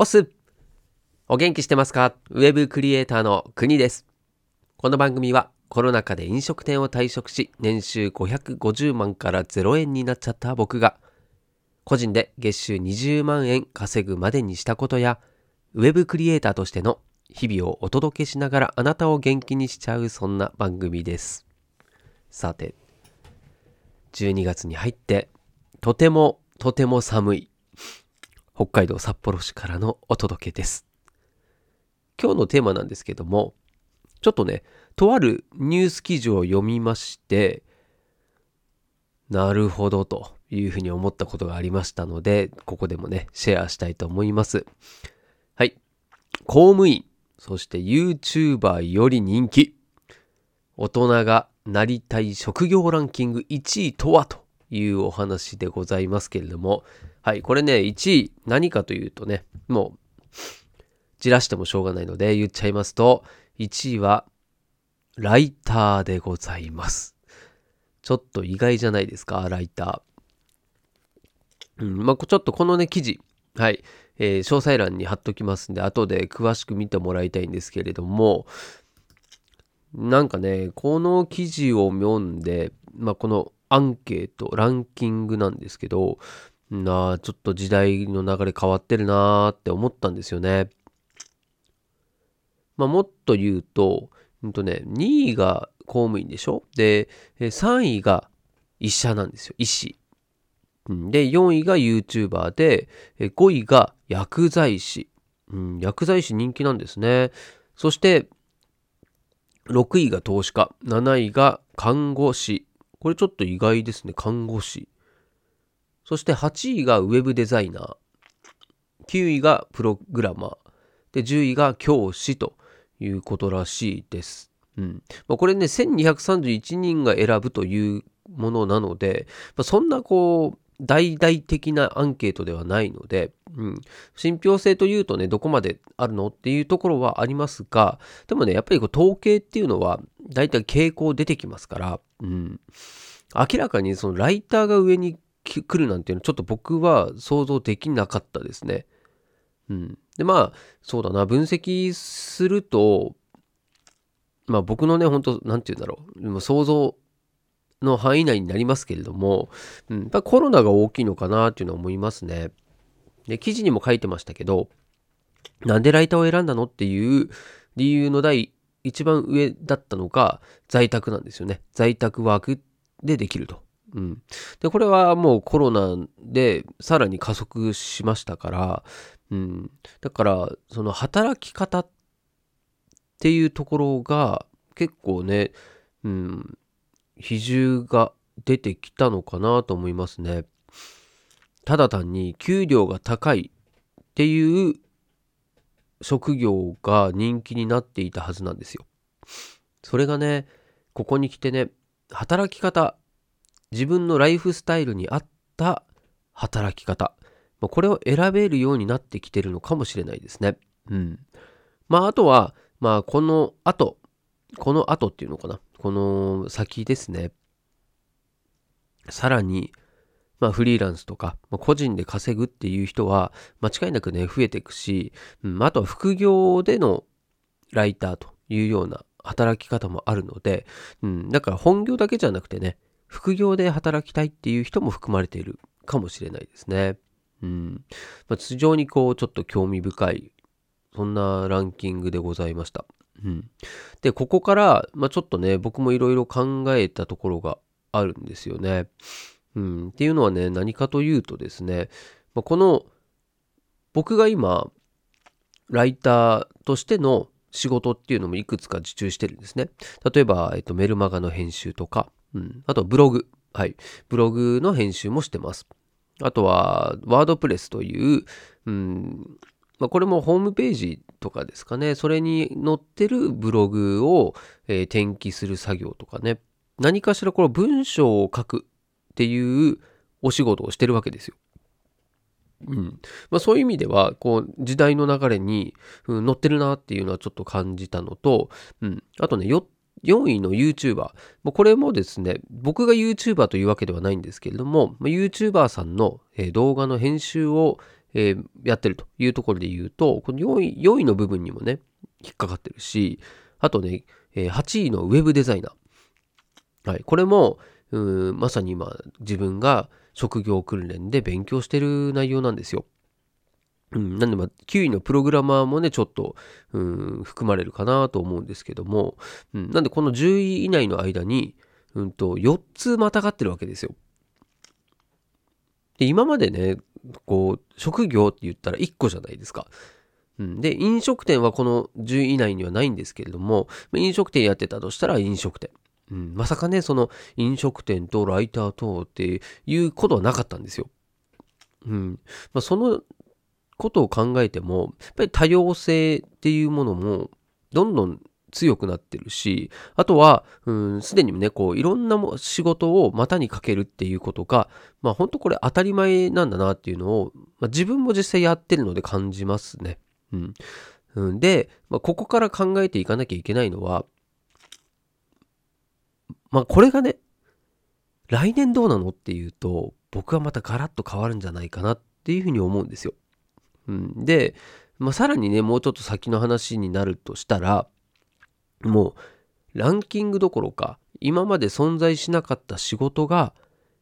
おすお元気してますか？ウェブクリエイターの国です。この番組はコロナ禍で飲食店を退職し、年収550万から0円になっちゃった僕が、個人で月収20万円稼ぐまでにしたことや、ウェブクリエイターとしての日々をお届けしながらあなたを元気にしちゃうそんな番組です。さて、12月に入って、とてもとても寒い北海道札幌市からのお届けです。今日のテーマなんですけども、ちょっとね、とあるニュース記事を読みまして、なるほどというふうに思ったことがありましたので、ここでもね、シェアしたいと思います。はい。公務員、そして YouTuber より人気。大人がなりたい職業ランキング1位とはというお話でございますけれども、はい、これね、1位何かというとね、もう、じらしてもしょうがないので言っちゃいますと、1位は、ライターでございます。ちょっと意外じゃないですか、ライター。うん、まあ、ちょっとこのね、記事、はい、えー詳細欄に貼っときますんで、後で詳しく見てもらいたいんですけれども、なんかね、この記事を読んで、まあ、このアンケート、ランキングなんですけど、なあ、ちょっと時代の流れ変わってるなーって思ったんですよね。まあ、もっと言うと、うんとね、2位が公務員でしょ？で、3位が医者なんですよ。医師。で、4位が YouTuber で、5位が薬剤師。うん、薬剤師人気なんですね。そして、6位が投資家。7位が看護師。これちょっと意外ですね。看護師。そして8位がウェブデザイナー。9位がプログラマー。で、10位が教師ということらしいです。うん。まあ、これね、1231人が選ぶというものなので、まあ、そんなこう、大々的なアンケートではないので、うん。信憑性というとね、どこまであるのっていうところはありますが、でもね、やっぱりこう統計っていうのは、大体傾向出てきますから、うん。明らかにそのライターが上に来るなんていうのちょっと僕は想像できなかったですね。うん。で、まあ、そうだな、分析すると、まあ僕のね、本当なんて言うんだろう、想像の範囲内になりますけれども、うん、やっぱコロナが大きいのかなっていうのは思いますね。で、記事にも書いてましたけど、なんでライターを選んだのっていう理由の第一番上だったのが在宅なんですよね。在宅ワークでできると。うん。で、これはもうコロナでさらに加速しましたから、うん。だから、その働き方っていうところが結構ね、うん、比重が出てきたのかなと思いますね。ただ単に給料が高いっていう職業が人気になっていたはずなんですよ。それがね、ここに来てね、働き方、自分のライフスタイルに合った働き方、まあこれを選べるようになってきてるのかもしれないですね。うん。まあ、あとは、まあ、この後、この後っていうのかな。この先ですね。さらに、まあ、フリーランスとか、まあ個人で稼ぐっていう人は、間違いなくね、増えていくし、うん、あとは副業でのライターというような働き方もあるので、うん、だから本業だけじゃなくてね、副業で働きたいっていう人も含まれているかもしれないですね。うん。まあ、非常にこう、ちょっと興味深い、そんなランキングでございました。うん。で、ここから、まあ、ちょっとね、僕もいろいろ考えたところがあるんですよね。うん。っていうのはね、何かというとですね、まあ、この、僕が今、ライターとしての仕事っていうのもいくつか受注してるんですね。例えば、えっと、メルマガの編集とか、うん。あと、ブログ。はい。ブログの編集もしてます。あとは、ワードプレスという、うん、まあ、これもホームページとかですかね。それに載ってるブログを、えー転記する作業とかね。何かしらこの文章を書くっていうお仕事をしてるわけですよ。うん。まあそういう意味では、こう、時代の流れに、うん、乗ってるなっていうのはちょっと感じたのと、うん。あとね、4位の YouTuber。これもですね、僕が YouTuber というわけではないんですけれども、YouTuber さんの、動画の編集を、やってるというところで言うと、この4位 ,4 位の部分にもね、引っかかってるし、あとね、8位のウェブデザイナー。はい。これも、まさに今、自分が職業訓練で勉強してる内容なんですよ。うん、なんでまあ9位のプログラマーもねちょっと、うん、含まれるかなと思うんですけども、うん、なんでこの10位以内の間に、うんと、4つまたがってるわけですよ。で今までねこう職業って言ったら1個じゃないですか。うん、で飲食店はこの10位以内にはないんですけれども飲食店やってたとしたら飲食店。うん、まさかねその飲食店とライターとっていうことはなかったんですよ。うんまあ、そのことを考えても、やっぱり多様性っていうものもどんどん強くなってるし、あとは、すでにね、こう、いろんな仕事を股にかけるっていうことが、まあ本当これ当たり前なんだなっていうのを、まあ、自分も実際やってるので感じますね。うん。うん、で、まあ、ここから考えていかなきゃいけないのは、まあこれがね、来年どうなのっていうと、僕はまたガラッと変わるんじゃないかなっていうふうに思うんですよ。うん、で、まあ、さらにね、もうちょっと先の話になるとしたら、もう、ランキングどころか、今まで存在しなかった仕事が、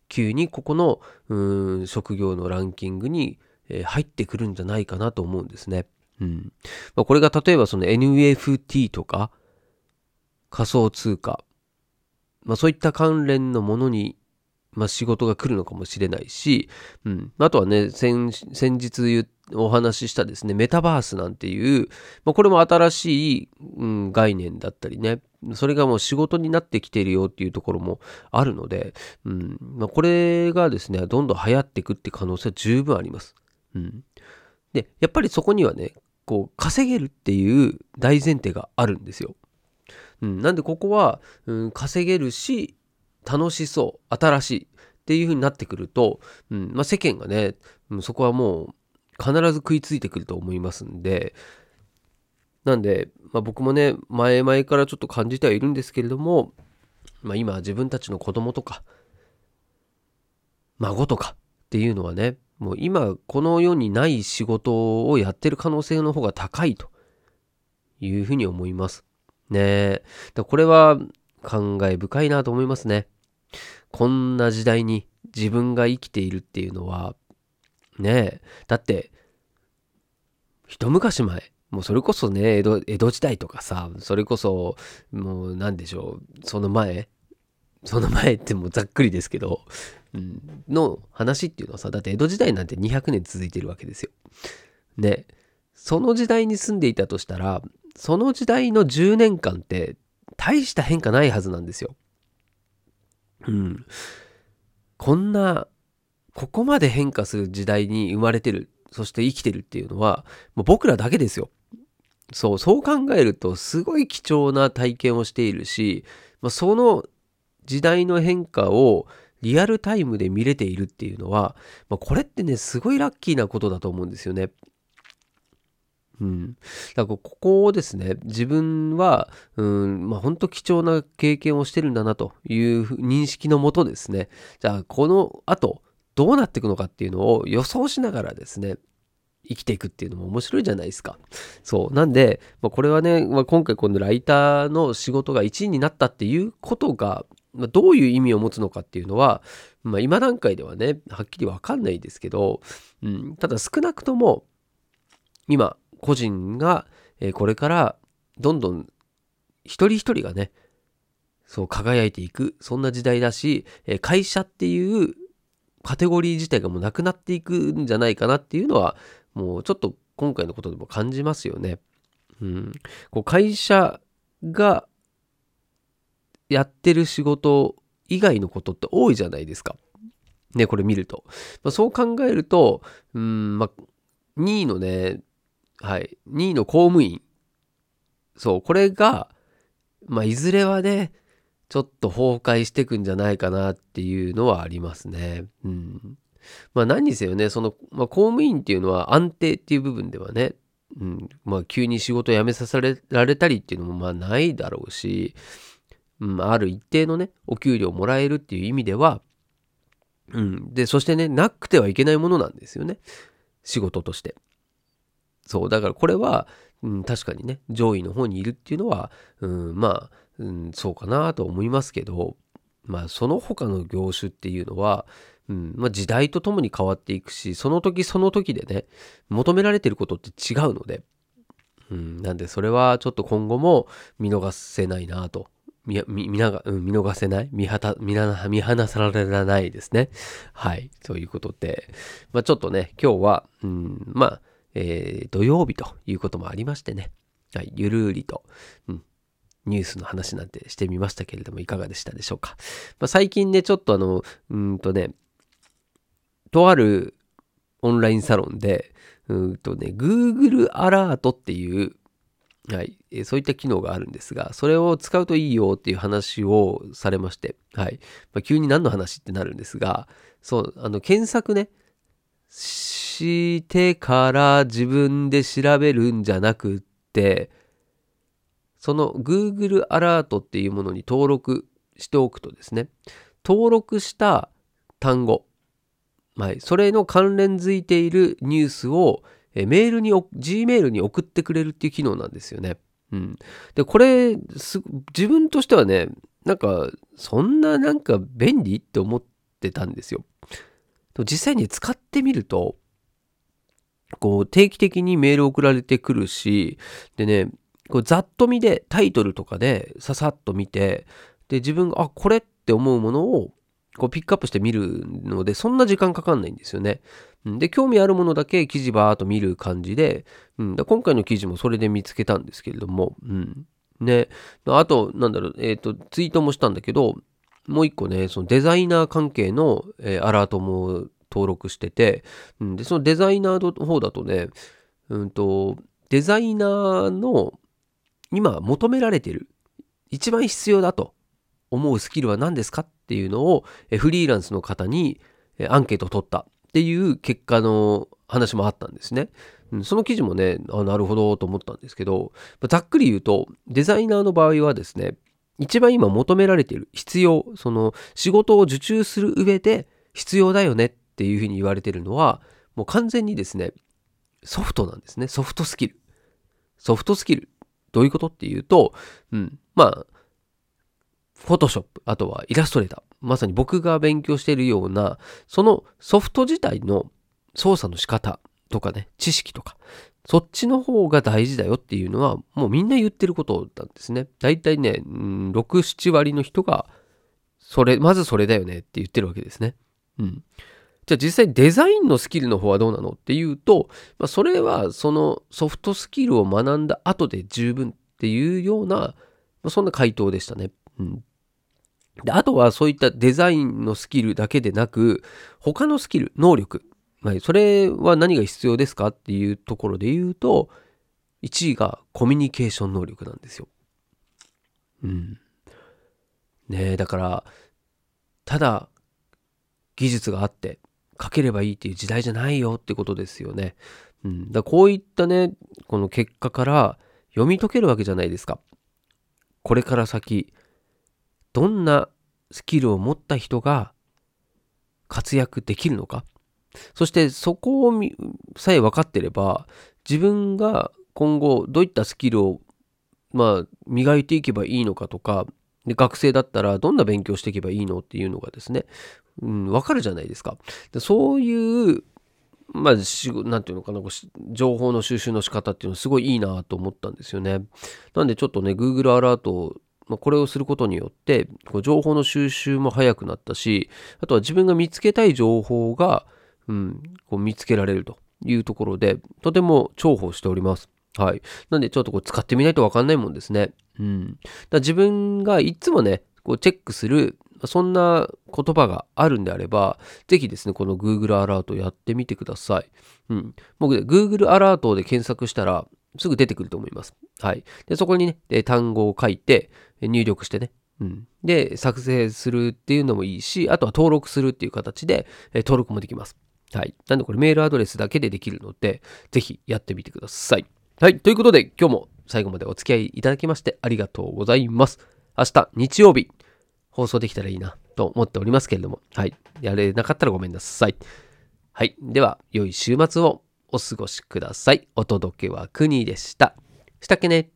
急にここの、うん、職業のランキングに、入ってくるんじゃないかなと思うんですね。うん。まあ、これが例えばその NFT とか、仮想通貨、まあそういった関連のものにまあ、仕事が来るのかもしれないし、うん、あとはね先日お話ししたですねメタバースなんていう、まあ、これも新しい、うん、概念だったりね。それがもう仕事になってきてるよっていうところもあるので、うん。まあ、これがですねどんどん流行っていくって可能性は十分あります。うん、でやっぱりそこにはねこう稼げるっていう大前提があるんですよ。うん、なんでここは、うん、稼げるし楽しそう、新しいっていう風になってくると、うんまあ、世間がね、そこはもう必ず食いついてくると思いますんで、なんで、まあ、僕もね、前々からちょっと感じてはいるんですけれども、まあ、今自分たちの子供とか、孫とかっていうのはね、もう今この世にない仕事をやってる可能性の方が高いというふうに思います。ねえ。これは感慨深いなと思いますね。こんな時代に自分が生きているっていうのは、ねえ、だって、一昔前、もうそれこそね、江戸江戸時代とかさ、それこそ、もう何でしょう、その前、その前ってもうざっくりですけど、うん、の話っていうのはさ、だって江戸時代なんて200年続いてるわけですよ。ね、その時代に住んでいたとしたら、その時代の10年間って大した変化ないはずなんですよ。うん。こんな、ここまで変化する時代に生まれてる、そして生きてるっていうのは、もう僕らだけですよ。そう、そう考えると、すごい貴重な体験をしているし、まあ、その時代の変化をリアルタイムで見れているっていうのは、まあ、これってね、すごいラッキーなことだと思うんですよね。うん。だからここをですね、自分は、うん、まあ本当貴重な経験をしてるんだなという認識のもとですね、じゃあこの後どうなっていくのかっていうのを予想しながらですね、生きていくっていうのも面白いじゃないですか。そう。なんで、まあ、これはね、まあ、今回このライターの仕事が1位になったっていうことが、まあ、どういう意味を持つのかっていうのは、ま、今段階ではね、はっきりわかんないですけど、うん、ただ少なくとも、今、個人が、えこれからどんどん一人一人がね、そう輝いていく、そんな時代だし、え会社っていうカテゴリー自体がもうなくなっていくんじゃないかなっていうのは、もうちょっと今回のことでも感じますよね。うん。こう会社がやってる仕事以外のことって多いじゃないですか。ね、これ見ると。まあ、そう考えると、うん、まあ、2位のね、はい、2位の公務員。そう、これが、まあ、いずれはね、ちょっと崩壊していくんじゃないかなっていうのはありますね。うん。まあ何にせよね、その、まあ、公務員っていうのは安定っていう部分ではね、うん、まあ急に仕事辞めさせられたりっていうのもまあないだろうし、うん、ある一定のね、お給料もらえるっていう意味では、うん。で、そしてね、なくてはいけないものなんですよね。仕事として。そう、だからこれは、うん、確かにね、上位の方にいるっていうのは、うん、まあ、うん、そうかなと思いますけど、まあ、その他の業種っていうのは、うんまあ、時代とともに変わっていくし、その時その時でね、求められてることって違うので、うん、なんでそれはちょっと今後も見逃せないなと。見、見、見なが、うん、見逃せない見はた、見な、見放さられないですね。はい。ということで、まあちょっとね、今日は、うん、まあ、えー、土曜日ということもありましてね。はい。ゆるりと、うん、ニュースの話なんてしてみましたけれども、いかがでしたでしょうか。まあ、最近ね、ちょっとあの、うんとね、とあるオンラインサロンで、うんとね、Google アラートっていう、はい、そういった機能があるんですが、それを使うといいよっていう話をされまして、はい。まあ、急に何の話ってなるんですが、そう、あの、検索ね、してから自分で調べるんじゃなくって、その Google アラートっていうものに登録しておくとですね、登録した単語、はい。それの関連づいているニュースを、メールに、Gmail に送ってくれるっていう機能なんですよね。うん。で、これ、自分としてはね、なんか、そんななんか便利って思ってたんですよ。実際に使ってみると、こう、定期的にメール送られてくるし、でね、こうざっと見でタイトルとかでささっと見て、で、自分が、あ、これって思うものをこうピックアップして見るので、そんな時間かかんないんですよね。で、興味あるものだけ記事バーっと見る感じで、うん、で今回の記事もそれで見つけたんですけれども、うん。ね、あと、なんだろう、えっ、ー、と、ツイートもしたんだけど、もう一個ね、そのデザイナー関係の、えー、アラートも登録してて、うん、で、そのデザイナーの方だとね、うんと、デザイナーの今求められてる、一番必要だと思うスキルは何ですかっていうのをえフリーランスの方にえアンケートを取ったっていう結果の話もあったんですね。その記事もね、あなるほどと思ったんですけど、ざっくり言うと、デザイナーの場合はですね、一番今求められている必要、その仕事を受注する上で必要だよねっていうふうに言われているのは、もう完全にですね、ソフトなんですね。ソフトスキル。ソフトスキル。どういうことっていうと、うん、まあ、フォトショップ、あとはイラストレーター。まさに僕が勉強しているような、そのソフト自体の操作の仕方とかね、知識とか、そっちの方が大事だよっていうのは、もうみんな言ってることなんですね。だいたいね、6、7割の人が、それ、まずそれだよねって言ってるわけですね。うん。じゃあ実際デザインのスキルの方はどうなのっていうと、まあ、それはそのソフトスキルを学んだ後で十分っていうような、まあ、そんな回答でしたね。うん。で、あとはそういったデザインのスキルだけでなく、他のスキル、能力。はい、それは何が必要ですかっていうところで言うと、1位がコミュニケーション能力なんですよ。うん。ねえ、だから、ただ、技術があって、書ければいいっていう時代じゃないよってことですよね。うん。だこういったね、この結果から読み解けるわけじゃないですか。これから先、どんなスキルを持った人が活躍できるのか。そしてそこをさえ分かってれば、自分が今後どういったスキルをまあ磨いていけばいいのかとか、で学生だったらどんな勉強していけばいいのっていうのがですね、うん、分かるじゃないですか。でそういうまあ、しなんていうのかな、情報の収集の仕方っていうのはすごいいいなと思ったんですよね。なんでちょっとね、Google アラートまあ、これをすることによって、こう情報の収集も早くなったし、あとは自分が見つけたい情報が、うん、こう見つけられるというところで、とても重宝しております。はい。なんでちょっとこう使ってみないとわかんないもんですね。うん。だ自分がいつもね、こうチェックする、そんな言葉があるんであれば、ぜひですね、この Google アラートやってみてください。うん。僕、Google アラートで検索したら、すぐ出てくると思います。はい。で、そこにね、単語を書いて、入力してね。うん。で、作成するっていうのもいいし、あとは登録するっていう形で、登録もできます。はい。なんでこれメールアドレスだけでできるので、ぜひやってみてください。はい。ということで、今日も最後までお付き合いいただきましてありがとうございます。明日、日曜日、放送できたらいいなと思っておりますけれども、はい。やれなかったらごめんなさい。はい。では、良い週末をお過ごしください。お届けは国でした。したっけね